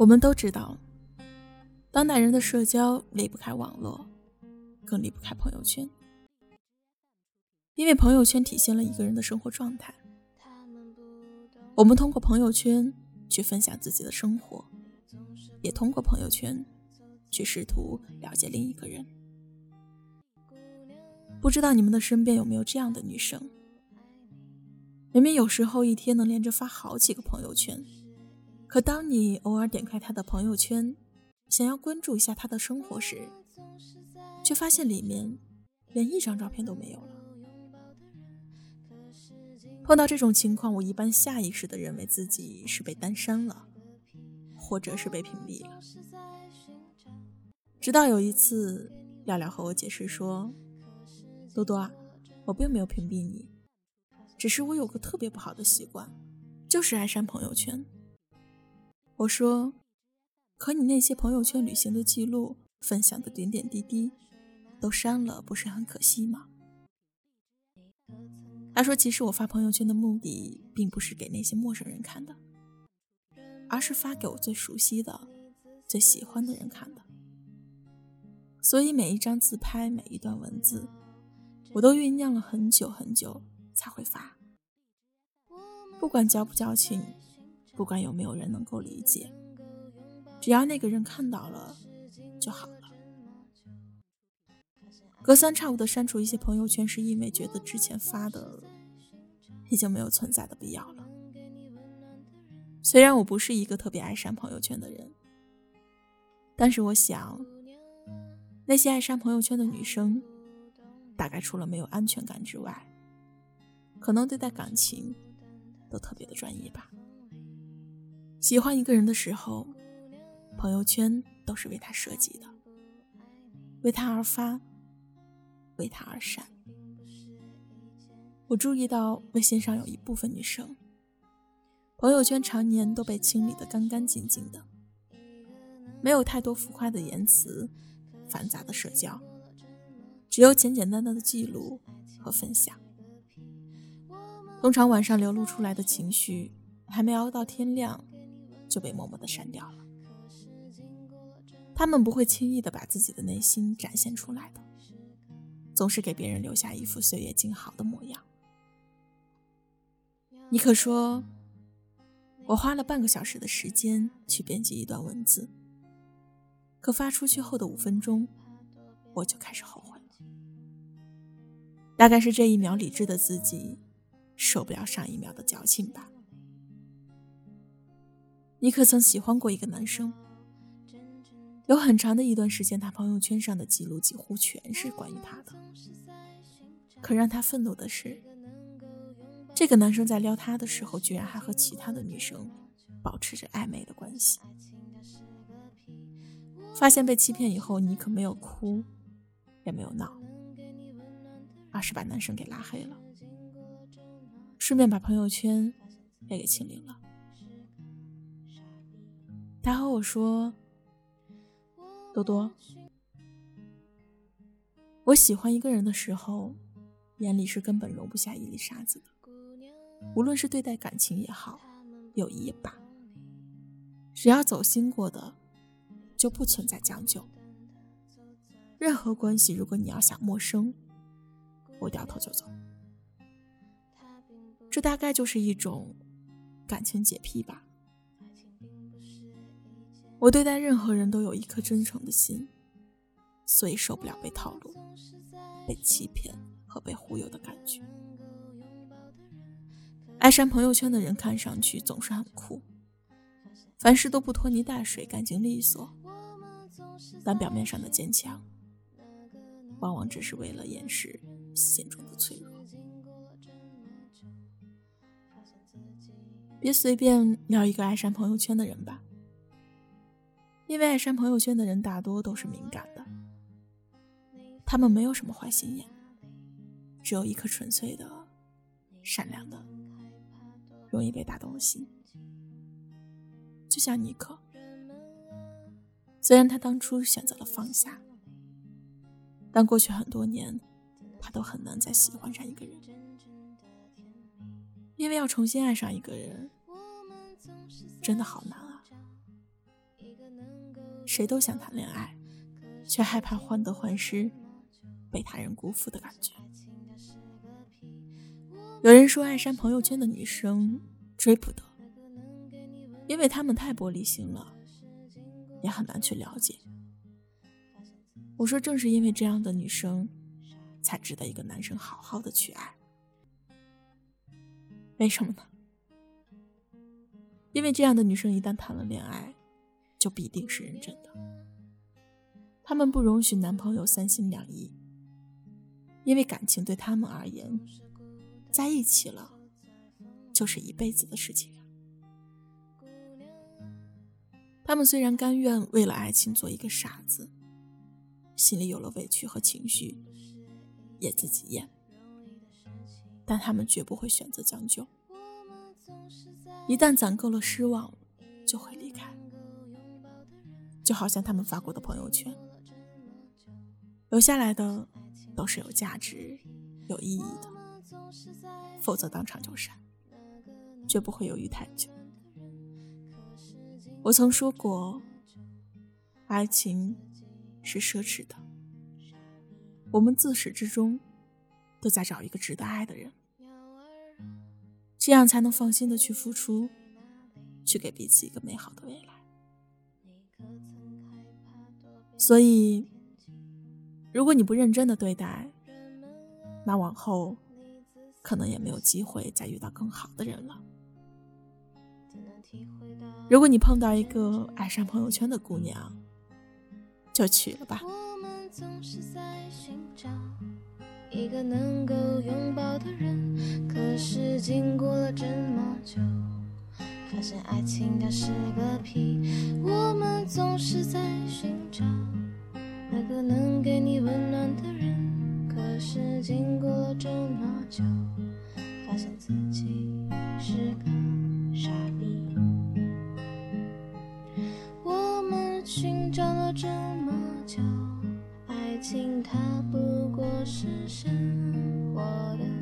我们都知道，当代人的社交离不开网络，更离不开朋友圈，因为朋友圈体现了一个人的生活状态。我们通过朋友圈去分享自己的生活，也通过朋友圈去试图了解另一个人。不知道你们的身边有没有这样的女生？明明有时候一天能连着发好几个朋友圈。可当你偶尔点开他的朋友圈，想要关注一下他的生活时，却发现里面连一张照片都没有了。碰到这种情况，我一般下意识的认为自己是被单删了，或者是被屏蔽了。直到有一次，廖廖和我解释说：“多多啊，我并没有屏蔽你，只是我有个特别不好的习惯，就是爱删朋友圈。”我说：“可你那些朋友圈旅行的记录、分享的点点滴滴，都删了，不是很可惜吗？”他说：“其实我发朋友圈的目的，并不是给那些陌生人看的，而是发给我最熟悉的、最喜欢的人看的。所以每一张自拍、每一段文字，我都酝酿了很久很久才会发，不管矫不矫情。”不管有没有人能够理解，只要那个人看到了就好了。隔三差五的删除一些朋友圈，是因为觉得之前发的已经没有存在的必要了。虽然我不是一个特别爱删朋友圈的人，但是我想，那些爱删朋友圈的女生，大概除了没有安全感之外，可能对待感情都特别的专一吧。喜欢一个人的时候，朋友圈都是为他设计的，为他而发，为他而删。我注意到微信上有一部分女生，朋友圈常年都被清理的干干净净的，没有太多浮夸的言辞，繁杂的社交，只有简简单单的记录和分享。通常晚上流露出来的情绪，还没熬到天亮。就被默默的删掉了。他们不会轻易的把自己的内心展现出来的，总是给别人留下一副岁月静好的模样。你可说，我花了半个小时的时间去编辑一段文字，可发出去后的五分钟，我就开始后悔了。大概是这一秒理智的自己，受不了上一秒的矫情吧。你可曾喜欢过一个男生？有很长的一段时间，他朋友圈上的记录几乎全是关于他的。可让他愤怒的是，这个男生在撩他的时候，居然还和其他的女生保持着暧昧的关系。发现被欺骗以后，你可没有哭，也没有闹，而是把男生给拉黑了，顺便把朋友圈也给清零了。他和我说：“多多，我喜欢一个人的时候，眼里是根本容不下一粒沙子的。无论是对待感情也好，友谊也罢，只要走心过的，就不存在将就。任何关系，如果你要想陌生，我掉头就走。这大概就是一种感情洁癖吧。”我对待任何人都有一颗真诚的心，所以受不了被套路、被欺骗和被忽悠的感觉。爱删朋友圈的人看上去总是很酷，凡事都不拖泥带水、干净利索，但表面上的坚强，往往只是为了掩饰心中的脆弱。别随便撩一个爱删朋友圈的人吧。因为爱删朋友圈的人大多都是敏感的，他们没有什么坏心眼，只有一颗纯粹的、善良的、容易被打动的心。就像尼克，虽然他当初选择了放下，但过去很多年，他都很难再喜欢上一个人，因为要重新爱上一个人，真的好难。谁都想谈恋爱，却害怕患得患失，被他人辜负的感觉。有人说，爱删朋友圈的女生追不得，因为她们太玻璃心了，也很难去了解。我说，正是因为这样的女生，才值得一个男生好好的去爱。为什么呢？因为这样的女生一旦谈了恋爱，就必定是认真的。他们不容许男朋友三心两意，因为感情对他们而言，在一起了就是一辈子的事情。他们虽然甘愿为了爱情做一个傻子。心里有了委屈和情绪，也自己咽，但他们绝不会选择将就。一旦攒够了失望，就会。就好像他们发过的朋友圈，留下来的都是有价值、有意义的，否则当场就删，绝不会犹豫太久。我曾说过，爱情。是奢侈的，我们自始至终都在找一个值得爱的人，这样才能放心的去付出，去给彼此一个美好的未来。所以，如果你不认真的对待，那往后可能也没有机会再遇到更好的人了。如果你碰到一个爱上朋友圈的姑娘，就娶了吧。我们总是在寻找一个能够拥抱的人，可是经过了这么久，发现爱情它是个屁。我们总是在寻寻找了这么久，爱情。它不过是生活的。